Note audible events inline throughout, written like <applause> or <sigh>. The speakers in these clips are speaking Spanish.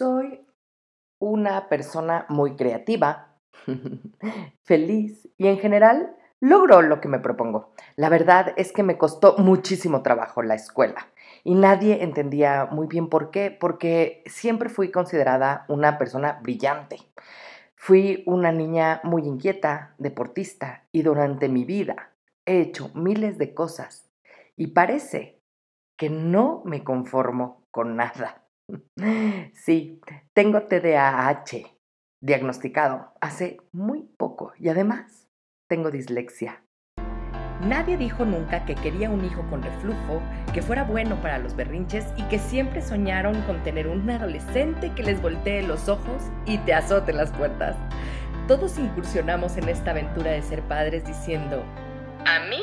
Soy una persona muy creativa, <laughs> feliz y en general logro lo que me propongo. La verdad es que me costó muchísimo trabajo la escuela y nadie entendía muy bien por qué, porque siempre fui considerada una persona brillante. Fui una niña muy inquieta, deportista y durante mi vida he hecho miles de cosas y parece que no me conformo con nada. <laughs> Sí, tengo TDAH diagnosticado hace muy poco y además tengo dislexia. Nadie dijo nunca que quería un hijo con reflujo, que fuera bueno para los berrinches y que siempre soñaron con tener un adolescente que les voltee los ojos y te azote las puertas. Todos incursionamos en esta aventura de ser padres diciendo, a mí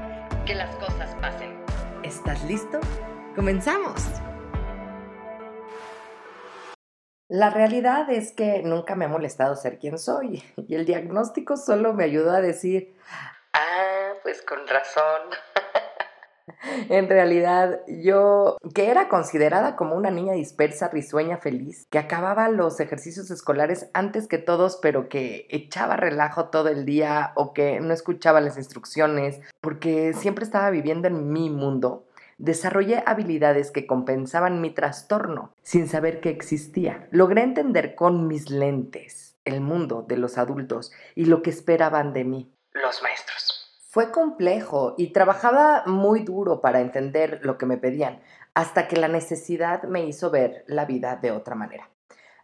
las cosas pasen. ¿Estás listo? ¡Comenzamos! La realidad es que nunca me ha molestado ser quien soy y el diagnóstico solo me ayudó a decir, ah, pues con razón. <laughs> En realidad, yo, que era considerada como una niña dispersa, risueña, feliz, que acababa los ejercicios escolares antes que todos, pero que echaba relajo todo el día o que no escuchaba las instrucciones, porque siempre estaba viviendo en mi mundo, desarrollé habilidades que compensaban mi trastorno sin saber que existía. Logré entender con mis lentes el mundo de los adultos y lo que esperaban de mí. Los maestros. Fue complejo y trabajaba muy duro para entender lo que me pedían, hasta que la necesidad me hizo ver la vida de otra manera.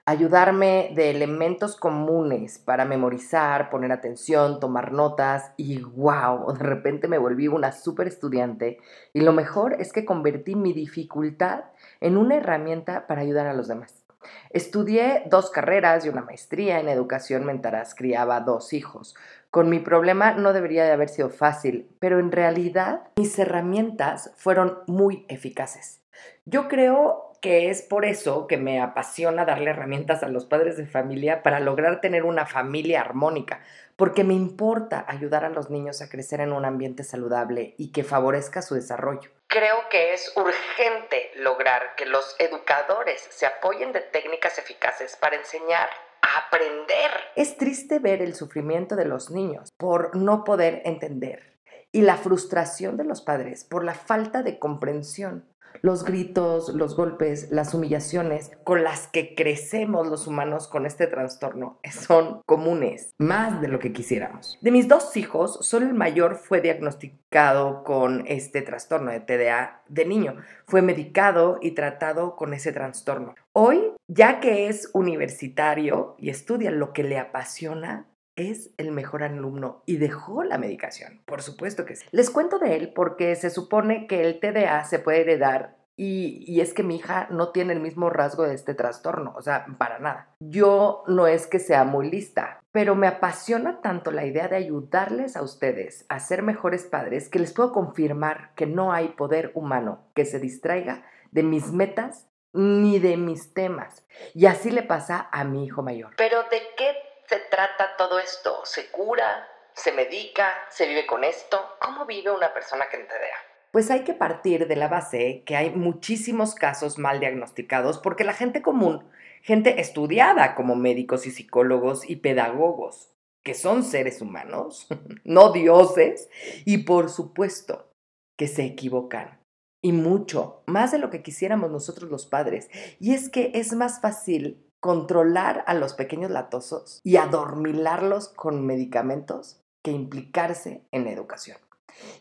Ayudarme de elementos comunes para memorizar, poner atención, tomar notas y wow, <laughs> de repente me volví una súper estudiante y lo mejor es que convertí mi dificultad en una herramienta para ayudar a los demás. Estudié dos carreras y una maestría en educación mientras criaba dos hijos. Con mi problema no debería de haber sido fácil, pero en realidad mis herramientas fueron muy eficaces. Yo creo que es por eso que me apasiona darle herramientas a los padres de familia para lograr tener una familia armónica, porque me importa ayudar a los niños a crecer en un ambiente saludable y que favorezca su desarrollo. Creo que es urgente lograr que los educadores se apoyen de técnicas eficaces para enseñar aprender. Es triste ver el sufrimiento de los niños por no poder entender y la frustración de los padres por la falta de comprensión los gritos, los golpes, las humillaciones con las que crecemos los humanos con este trastorno son comunes, más de lo que quisiéramos. De mis dos hijos, solo el mayor fue diagnosticado con este trastorno de TDA de niño. Fue medicado y tratado con ese trastorno. Hoy, ya que es universitario y estudia lo que le apasiona, es el mejor alumno y dejó la medicación. Por supuesto que sí. Les cuento de él porque se supone que el TDA se puede heredar y, y, es que mi hija no tiene el mismo rasgo de este trastorno, o sea, para nada. Yo no es que sea muy lista, pero me apasiona tanto la idea de ayudarles a ustedes a ser mejores padres que les puedo confirmar que no hay poder humano que se distraiga de mis metas ni de mis temas. Y así le pasa a mi hijo mayor. Pero ¿de qué se trata todo esto? ¿Se cura? ¿Se medica? ¿Se vive con esto? ¿Cómo vive una persona que TDA? Pues hay que partir de la base que hay muchísimos casos mal diagnosticados porque la gente común, gente estudiada como médicos y psicólogos y pedagogos, que son seres humanos, <laughs> no dioses, y por supuesto que se equivocan. Y mucho, más de lo que quisiéramos nosotros los padres. Y es que es más fácil controlar a los pequeños latosos y adormilarlos con medicamentos que implicarse en la educación.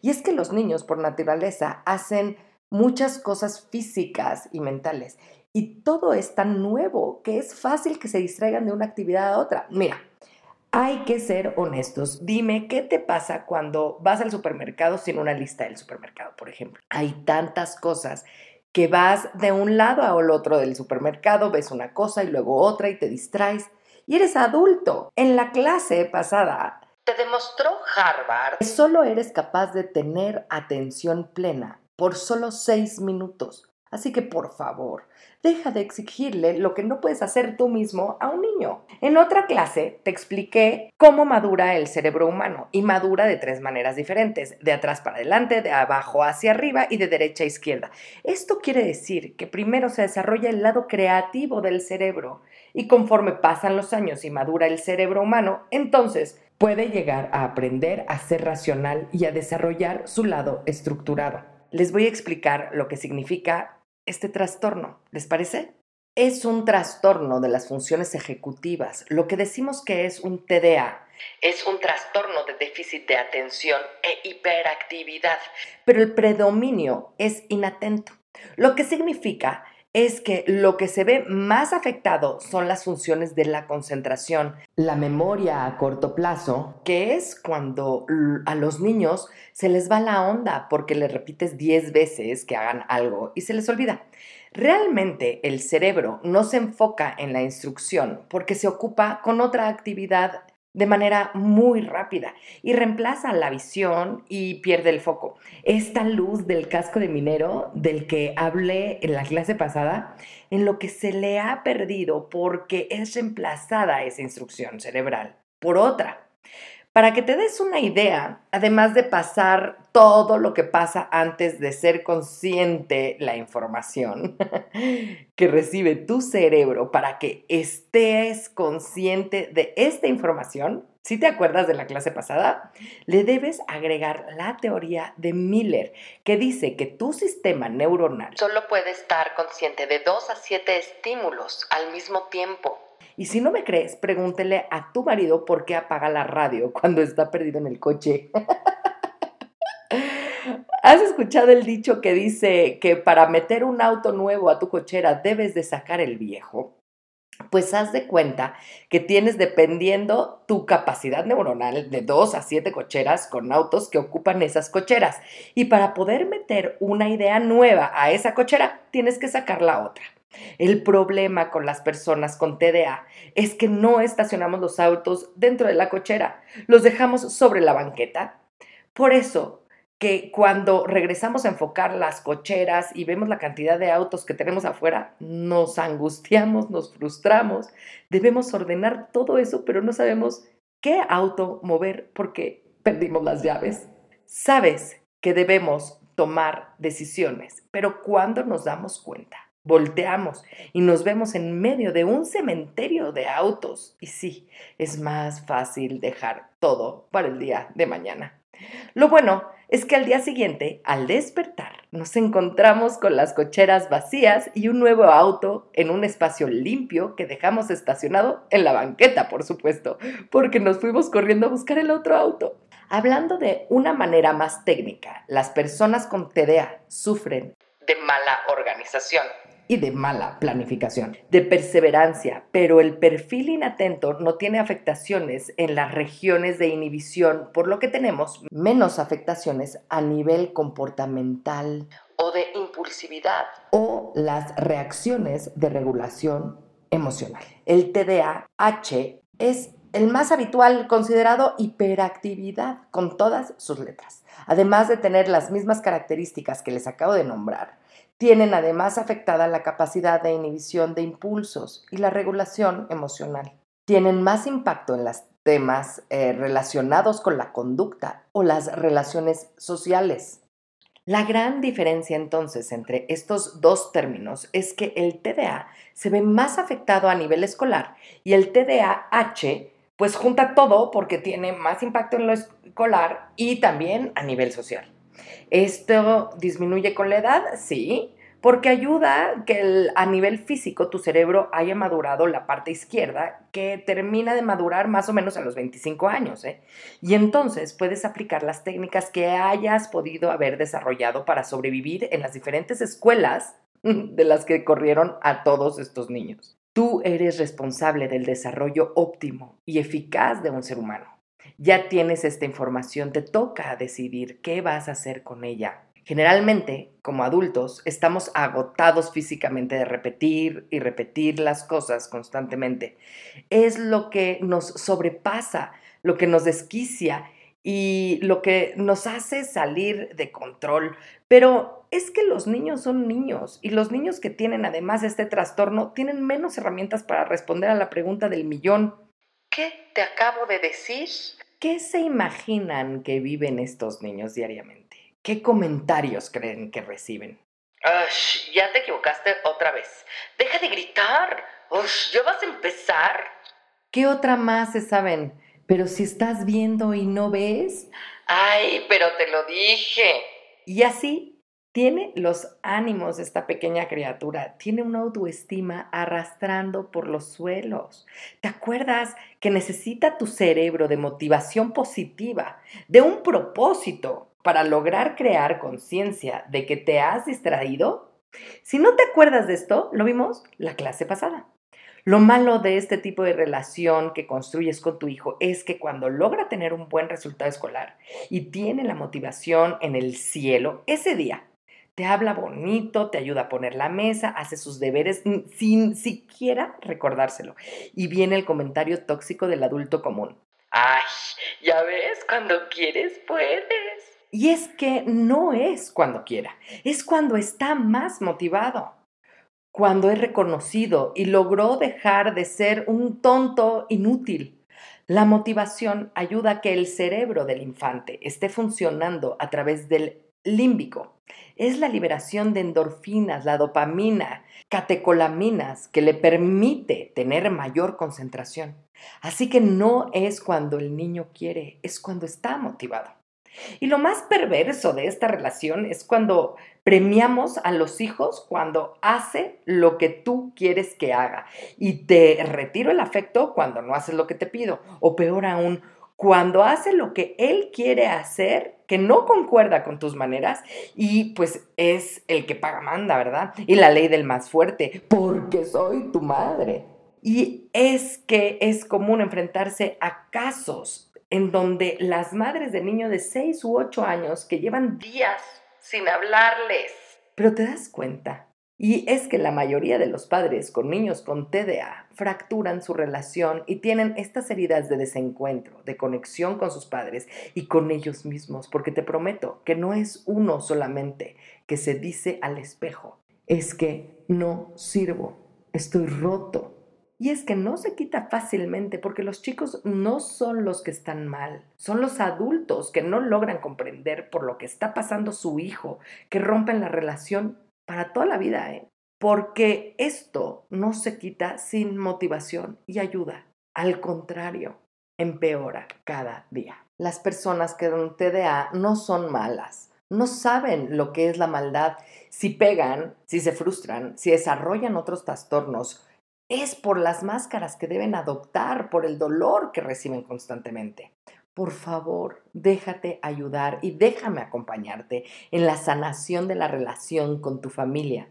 Y es que los niños por naturaleza hacen muchas cosas físicas y mentales y todo es tan nuevo que es fácil que se distraigan de una actividad a otra. Mira, hay que ser honestos. Dime, ¿qué te pasa cuando vas al supermercado sin una lista del supermercado, por ejemplo? Hay tantas cosas que vas de un lado al otro del supermercado, ves una cosa y luego otra y te distraes. Y eres adulto. En la clase pasada te demostró Harvard que solo eres capaz de tener atención plena por solo seis minutos. Así que por favor, deja de exigirle lo que no puedes hacer tú mismo a un niño. En otra clase te expliqué cómo madura el cerebro humano y madura de tres maneras diferentes, de atrás para adelante, de abajo hacia arriba y de derecha a izquierda. Esto quiere decir que primero se desarrolla el lado creativo del cerebro y conforme pasan los años y madura el cerebro humano, entonces puede llegar a aprender a ser racional y a desarrollar su lado estructurado. Les voy a explicar lo que significa este trastorno. ¿Les parece? Es un trastorno de las funciones ejecutivas, lo que decimos que es un TDA. Es un trastorno de déficit de atención e hiperactividad, pero el predominio es inatento, lo que significa es que lo que se ve más afectado son las funciones de la concentración, la memoria a corto plazo, que es cuando a los niños se les va la onda porque les repites 10 veces que hagan algo y se les olvida. Realmente el cerebro no se enfoca en la instrucción porque se ocupa con otra actividad de manera muy rápida y reemplaza la visión y pierde el foco. Esta luz del casco de minero del que hablé en la clase pasada, en lo que se le ha perdido porque es reemplazada esa instrucción cerebral por otra. Para que te des una idea, además de pasar todo lo que pasa antes de ser consciente la información <laughs> que recibe tu cerebro para que estés consciente de esta información, si te acuerdas de la clase pasada, le debes agregar la teoría de Miller, que dice que tu sistema neuronal solo puede estar consciente de 2 a 7 estímulos al mismo tiempo. Y si no me crees, pregúntele a tu marido por qué apaga la radio cuando está perdido en el coche. <laughs> ¿Has escuchado el dicho que dice que para meter un auto nuevo a tu cochera debes de sacar el viejo? Pues haz de cuenta que tienes dependiendo tu capacidad neuronal de 2 a 7 cocheras con autos que ocupan esas cocheras. Y para poder meter una idea nueva a esa cochera, tienes que sacar la otra. El problema con las personas con TDA es que no estacionamos los autos dentro de la cochera, los dejamos sobre la banqueta. Por eso que cuando regresamos a enfocar las cocheras y vemos la cantidad de autos que tenemos afuera, nos angustiamos, nos frustramos, debemos ordenar todo eso, pero no sabemos qué auto mover porque perdimos las llaves. Sabes que debemos tomar decisiones, pero cuando nos damos cuenta volteamos y nos vemos en medio de un cementerio de autos. Y sí, es más fácil dejar todo para el día de mañana. Lo bueno es que al día siguiente, al despertar, nos encontramos con las cocheras vacías y un nuevo auto en un espacio limpio que dejamos estacionado en la banqueta, por supuesto, porque nos fuimos corriendo a buscar el otro auto. Hablando de una manera más técnica, las personas con TDA sufren de mala organización y de mala planificación, de perseverancia, pero el perfil inatento no tiene afectaciones en las regiones de inhibición, por lo que tenemos menos afectaciones a nivel comportamental o de impulsividad o las reacciones de regulación emocional. El TDAH es el más habitual considerado hiperactividad con todas sus letras. Además de tener las mismas características que les acabo de nombrar, tienen además afectada la capacidad de inhibición de impulsos y la regulación emocional. Tienen más impacto en los temas eh, relacionados con la conducta o las relaciones sociales. La gran diferencia entonces entre estos dos términos es que el TDA se ve más afectado a nivel escolar y el TDAH pues junta todo porque tiene más impacto en lo escolar y también a nivel social. ¿Esto disminuye con la edad? Sí, porque ayuda que a nivel físico tu cerebro haya madurado la parte izquierda que termina de madurar más o menos a los 25 años. ¿eh? Y entonces puedes aplicar las técnicas que hayas podido haber desarrollado para sobrevivir en las diferentes escuelas de las que corrieron a todos estos niños. Tú eres responsable del desarrollo óptimo y eficaz de un ser humano. Ya tienes esta información, te toca decidir qué vas a hacer con ella. Generalmente, como adultos, estamos agotados físicamente de repetir y repetir las cosas constantemente. Es lo que nos sobrepasa, lo que nos desquicia y lo que nos hace salir de control. Pero es que los niños son niños y los niños que tienen además este trastorno tienen menos herramientas para responder a la pregunta del millón. ¿Qué te acabo de decir? ¿Qué se imaginan que viven estos niños diariamente? ¿Qué comentarios creen que reciben? Ush, ya te equivocaste otra vez. Deja de gritar. Ush, ¿ya vas a empezar? ¿Qué otra más se saben? Pero si estás viendo y no ves. Ay, pero te lo dije. Y así tiene los ánimos de esta pequeña criatura, tiene una autoestima arrastrando por los suelos. ¿Te acuerdas que necesita tu cerebro de motivación positiva, de un propósito? para lograr crear conciencia de que te has distraído? Si no te acuerdas de esto, lo vimos la clase pasada. Lo malo de este tipo de relación que construyes con tu hijo es que cuando logra tener un buen resultado escolar y tiene la motivación en el cielo, ese día te habla bonito, te ayuda a poner la mesa, hace sus deberes sin siquiera recordárselo. Y viene el comentario tóxico del adulto común. Ay, ya ves, cuando quieres puedes. Y es que no es cuando quiera, es cuando está más motivado, cuando es reconocido y logró dejar de ser un tonto inútil. La motivación ayuda a que el cerebro del infante esté funcionando a través del límbico. Es la liberación de endorfinas, la dopamina, catecolaminas que le permite tener mayor concentración. Así que no es cuando el niño quiere, es cuando está motivado. Y lo más perverso de esta relación es cuando premiamos a los hijos cuando hace lo que tú quieres que haga y te retiro el afecto cuando no haces lo que te pido o peor aún, cuando hace lo que él quiere hacer que no concuerda con tus maneras y pues es el que paga manda, ¿verdad? Y la ley del más fuerte, porque soy tu madre. Y es que es común enfrentarse a casos en donde las madres de niños de 6 u 8 años que llevan días sin hablarles. Pero te das cuenta. Y es que la mayoría de los padres con niños con TDA fracturan su relación y tienen estas heridas de desencuentro, de conexión con sus padres y con ellos mismos, porque te prometo que no es uno solamente que se dice al espejo, es que no sirvo, estoy roto, y es que no se quita fácilmente porque los chicos no son los que están mal, son los adultos que no logran comprender por lo que está pasando su hijo, que rompen la relación para toda la vida, ¿eh? porque esto no se quita sin motivación y ayuda. Al contrario, empeora cada día. Las personas que dan TDA no son malas, no saben lo que es la maldad. Si pegan, si se frustran, si desarrollan otros trastornos, es por las máscaras que deben adoptar, por el dolor que reciben constantemente. Por favor, déjate ayudar y déjame acompañarte en la sanación de la relación con tu familia.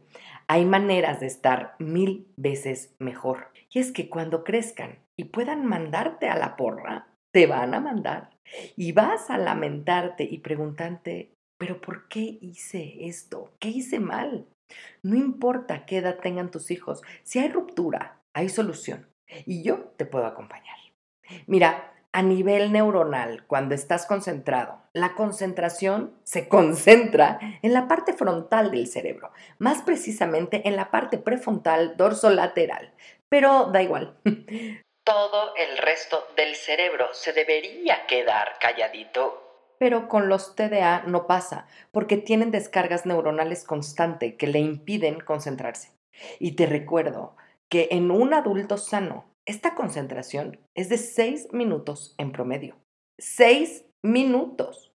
Hay maneras de estar mil veces mejor. Y es que cuando crezcan y puedan mandarte a la porra, te van a mandar. Y vas a lamentarte y preguntarte, pero ¿por qué hice esto? ¿Qué hice mal? No importa qué edad tengan tus hijos, si hay ruptura, hay solución y yo te puedo acompañar. Mira, a nivel neuronal, cuando estás concentrado, la concentración se <laughs> concentra en la parte frontal del cerebro, más precisamente en la parte prefrontal dorsolateral. Pero da igual. <laughs> Todo el resto del cerebro se debería quedar calladito pero con los TDA no pasa, porque tienen descargas neuronales constantes que le impiden concentrarse. Y te recuerdo que en un adulto sano, esta concentración es de 6 minutos en promedio. 6 minutos.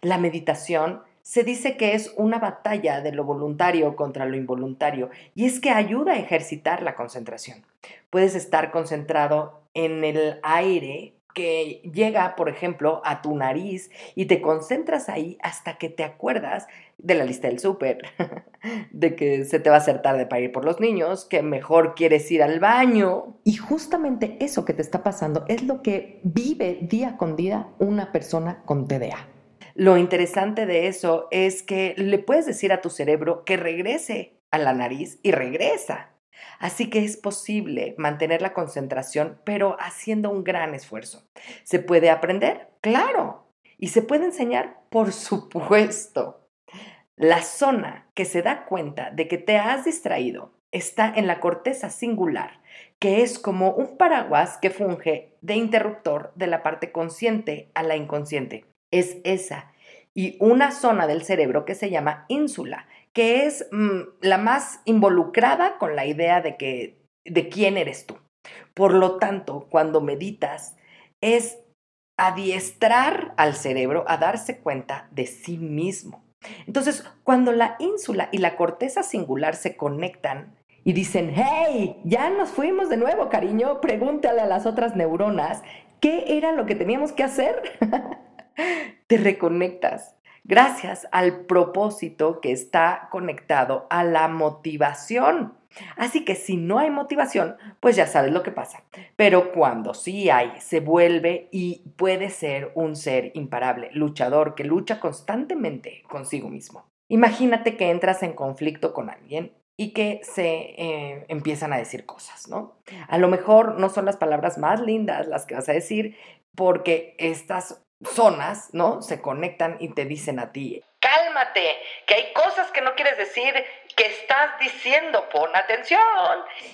La meditación se dice que es una batalla de lo voluntario contra lo involuntario y es que ayuda a ejercitar la concentración. Puedes estar concentrado en el aire que llega, por ejemplo, a tu nariz y te concentras ahí hasta que te acuerdas de la lista del súper, <laughs> de que se te va a hacer tarde para ir por los niños, que mejor quieres ir al baño. Y justamente eso que te está pasando es lo que vive día con día una persona con TDA. Lo interesante de eso es que le puedes decir a tu cerebro que regrese a la nariz y regresa. Así que es posible mantener la concentración, pero haciendo un gran esfuerzo. ¿Se puede aprender? Claro. ¿Y se puede enseñar? Por <laughs> supuesto. La zona que se da cuenta de que te has distraído está en la corteza singular, que es como un paraguas que funge de interruptor de la parte consciente a la inconsciente. Es esa. Y una zona del cerebro que se llama ínsula, que es mm, la más involucrada con la idea de que de quién eres tú. Por lo tanto, cuando meditas es adiestrar al cerebro a darse cuenta de sí mismo. Entonces, cuando la ínsula y la corteza singular se conectan y dicen, hey, ya nos fuimos de nuevo, cariño, pregúntale a las otras neuronas, ¿qué era lo que teníamos que hacer? <laughs> Te reconectas gracias al propósito que está conectado a la motivación. Así que si no hay motivación, pues ya sabes lo que pasa. Pero cuando sí hay, se vuelve y puede ser un ser imparable, luchador que lucha constantemente consigo mismo. Imagínate que entras en conflicto con alguien y que se eh, empiezan a decir cosas, ¿no? A lo mejor no son las palabras más lindas las que vas a decir porque estas zonas, ¿no? Se conectan y te dicen a ti, cálmate, que hay cosas que no quieres decir, que estás diciendo, pon atención.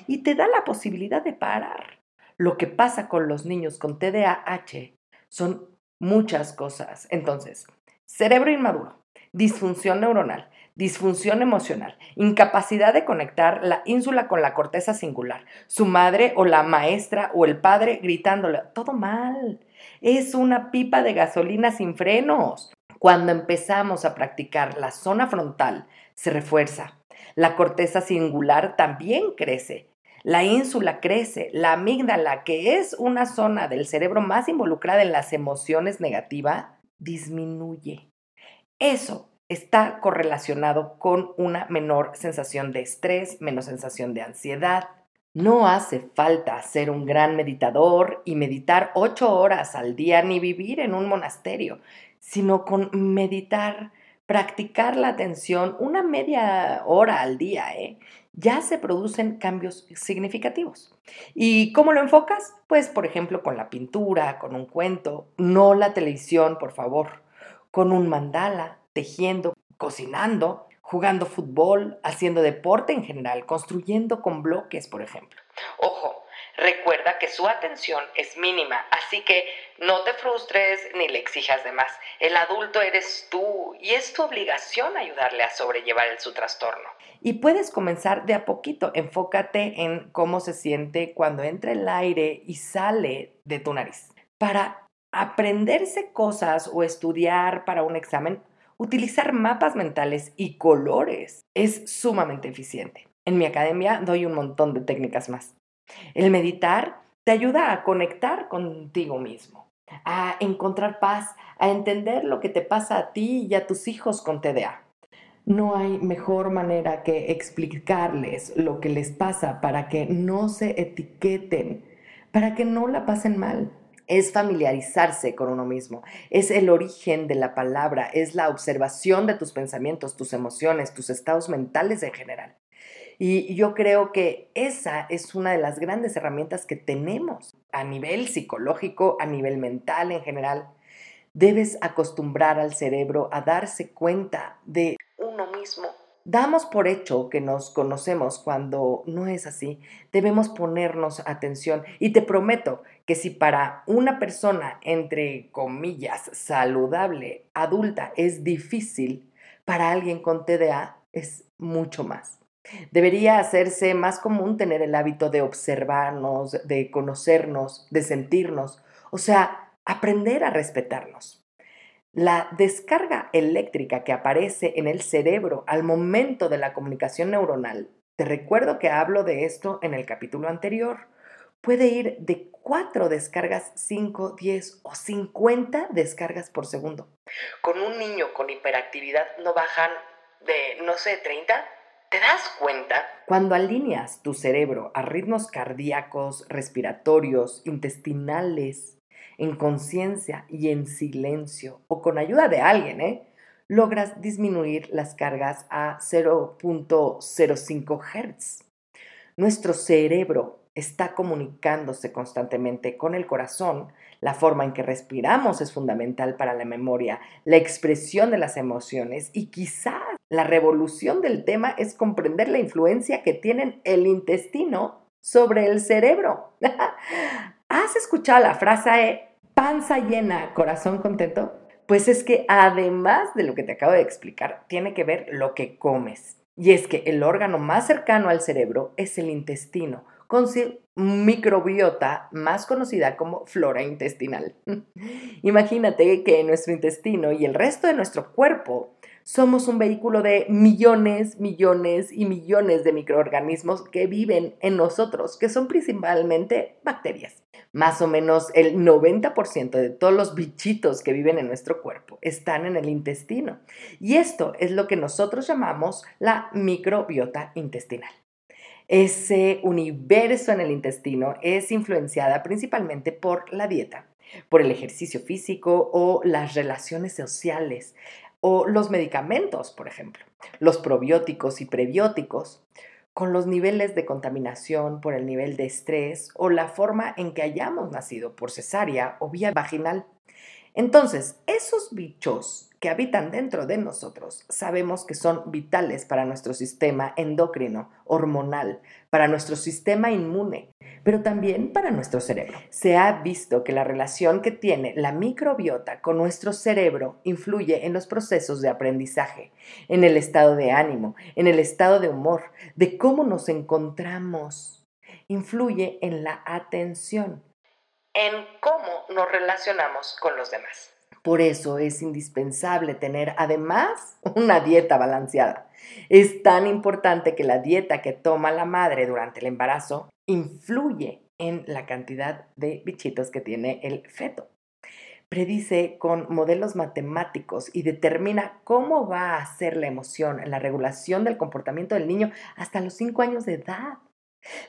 Y te da la posibilidad de parar. Lo que pasa con los niños con TDAH son muchas cosas. Entonces, cerebro inmaduro, disfunción neuronal, disfunción emocional, incapacidad de conectar la ínsula con la corteza singular, su madre o la maestra o el padre gritándole, todo mal, es una pipa de gasolina sin frenos. Cuando empezamos a practicar la zona frontal, se refuerza. La corteza singular también crece. La ínsula crece. La amígdala, que es una zona del cerebro más involucrada en las emociones negativas, disminuye. Eso está correlacionado con una menor sensación de estrés, menos sensación de ansiedad. No hace falta ser un gran meditador y meditar ocho horas al día ni vivir en un monasterio, sino con meditar, practicar la atención una media hora al día, ¿eh? ya se producen cambios significativos. ¿Y cómo lo enfocas? Pues, por ejemplo, con la pintura, con un cuento, no la televisión, por favor, con un mandala, tejiendo, cocinando, jugando fútbol, haciendo deporte en general, construyendo con bloques, por ejemplo. Ojo, recuerda que su atención es mínima, así que no te frustres ni le exijas de más. El adulto eres tú y es tu obligación ayudarle a sobrellevar su trastorno. Y puedes comenzar de a poquito. Enfócate en cómo se siente cuando entra el aire y sale de tu nariz. Para aprenderse cosas o estudiar para un examen, Utilizar mapas mentales y colores es sumamente eficiente. En mi academia doy un montón de técnicas más. El meditar te ayuda a conectar contigo mismo, a encontrar paz, a entender lo que te pasa a ti y a tus hijos con TDA. No hay mejor manera que explicarles lo que les pasa para que no se etiqueten, para que no la pasen mal es familiarizarse con uno mismo, es el origen de la palabra, es la observación de tus pensamientos, tus emociones, tus estados mentales en general. Y yo creo que esa es una de las grandes herramientas que tenemos a nivel psicológico, a nivel mental en general. Debes acostumbrar al cerebro a darse cuenta de uno mismo Damos por hecho que nos conocemos cuando no es así. Debemos ponernos atención y te prometo que si para una persona, entre comillas, saludable, adulta, es difícil, para alguien con TDA es mucho más. Debería hacerse más común tener el hábito de observarnos, de conocernos, de sentirnos, o sea, aprender a respetarnos. La descarga eléctrica que aparece en el cerebro al momento de la comunicación neuronal, te recuerdo que hablo de esto en el capítulo anterior, puede ir de 4 descargas, 5, 10 o 50 descargas por segundo. Con un niño con hiperactividad no bajan de, no sé, 30. ¿Te das cuenta? Cuando alineas tu cerebro a ritmos cardíacos, respiratorios, intestinales, en conciencia y en silencio, o con ayuda de alguien, ¿eh? logras disminuir las cargas a 0.05 Hz. Nuestro cerebro está comunicándose constantemente con el corazón. La forma en que respiramos es fundamental para la memoria, la expresión de las emociones y quizás la revolución del tema es comprender la influencia que tienen el intestino sobre el cerebro. <laughs> ¿Has escuchado la frase panza llena, corazón contento? Pues es que además de lo que te acabo de explicar, tiene que ver lo que comes. Y es que el órgano más cercano al cerebro es el intestino, con su microbiota más conocida como flora intestinal. <laughs> Imagínate que nuestro intestino y el resto de nuestro cuerpo somos un vehículo de millones, millones y millones de microorganismos que viven en nosotros, que son principalmente bacterias. Más o menos el 90% de todos los bichitos que viven en nuestro cuerpo están en el intestino. Y esto es lo que nosotros llamamos la microbiota intestinal. Ese universo en el intestino es influenciada principalmente por la dieta, por el ejercicio físico o las relaciones sociales o los medicamentos, por ejemplo, los probióticos y prebióticos, con los niveles de contaminación por el nivel de estrés o la forma en que hayamos nacido por cesárea o vía vaginal. Entonces, esos bichos que habitan dentro de nosotros sabemos que son vitales para nuestro sistema endocrino, hormonal, para nuestro sistema inmune, pero también para nuestro cerebro. Se ha visto que la relación que tiene la microbiota con nuestro cerebro influye en los procesos de aprendizaje, en el estado de ánimo, en el estado de humor, de cómo nos encontramos. Influye en la atención, en cómo nos relacionamos con los demás. Por eso es indispensable tener además una dieta balanceada. Es tan importante que la dieta que toma la madre durante el embarazo influye en la cantidad de bichitos que tiene el feto. Predice con modelos matemáticos y determina cómo va a ser la emoción, la regulación del comportamiento del niño hasta los 5 años de edad.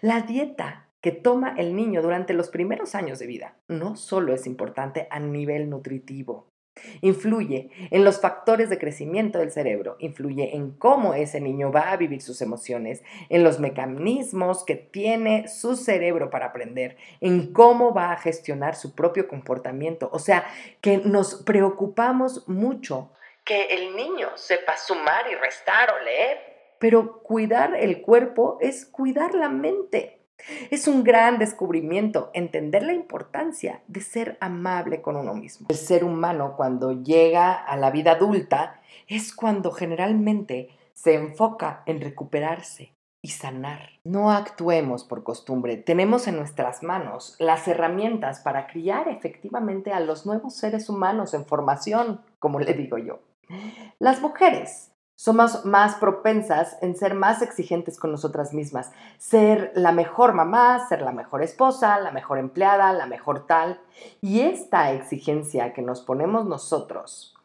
La dieta que toma el niño durante los primeros años de vida no solo es importante a nivel nutritivo, influye en los factores de crecimiento del cerebro, influye en cómo ese niño va a vivir sus emociones, en los mecanismos que tiene su cerebro para aprender, en cómo va a gestionar su propio comportamiento. O sea, que nos preocupamos mucho que el niño sepa sumar y restar o leer. Pero cuidar el cuerpo es cuidar la mente. Es un gran descubrimiento entender la importancia de ser amable con uno mismo. El ser humano cuando llega a la vida adulta es cuando generalmente se enfoca en recuperarse y sanar. No actuemos por costumbre. Tenemos en nuestras manos las herramientas para criar efectivamente a los nuevos seres humanos en formación, como le digo yo. Las mujeres somos más propensas en ser más exigentes con nosotras mismas, ser la mejor mamá, ser la mejor esposa, la mejor empleada, la mejor tal. Y esta exigencia que nos ponemos nosotros,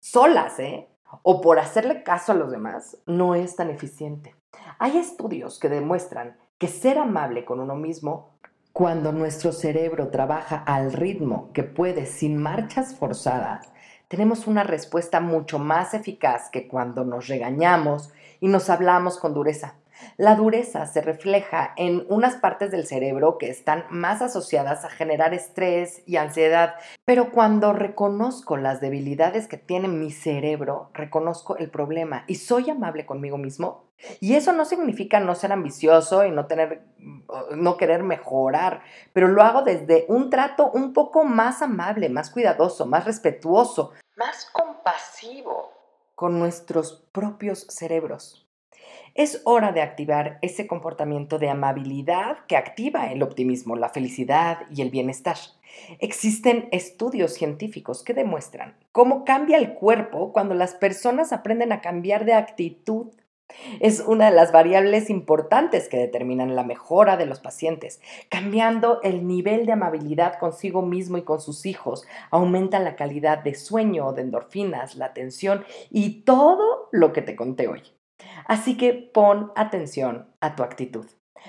solas, ¿eh? O por hacerle caso a los demás, no es tan eficiente. Hay estudios que demuestran que ser amable con uno mismo, cuando nuestro cerebro trabaja al ritmo que puede sin marchas forzadas, tenemos una respuesta mucho más eficaz que cuando nos regañamos y nos hablamos con dureza. La dureza se refleja en unas partes del cerebro que están más asociadas a generar estrés y ansiedad, pero cuando reconozco las debilidades que tiene mi cerebro, reconozco el problema y soy amable conmigo mismo. Y eso no significa no ser ambicioso y no tener no querer mejorar, pero lo hago desde un trato un poco más amable, más cuidadoso, más respetuoso, más compasivo con nuestros propios cerebros. Es hora de activar ese comportamiento de amabilidad que activa el optimismo, la felicidad y el bienestar. Existen estudios científicos que demuestran cómo cambia el cuerpo cuando las personas aprenden a cambiar de actitud es una de las variables importantes que determinan la mejora de los pacientes. Cambiando el nivel de amabilidad consigo mismo y con sus hijos, aumenta la calidad de sueño, de endorfinas, la atención y todo lo que te conté hoy. Así que pon atención a tu actitud.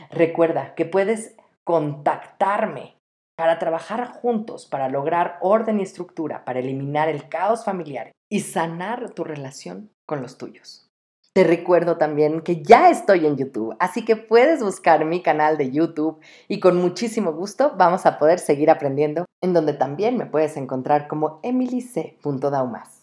Recuerda que puedes contactarme para trabajar juntos, para lograr orden y estructura, para eliminar el caos familiar y sanar tu relación con los tuyos. Te recuerdo también que ya estoy en YouTube, así que puedes buscar mi canal de YouTube y con muchísimo gusto vamos a poder seguir aprendiendo, en donde también me puedes encontrar como emilyc.daumas.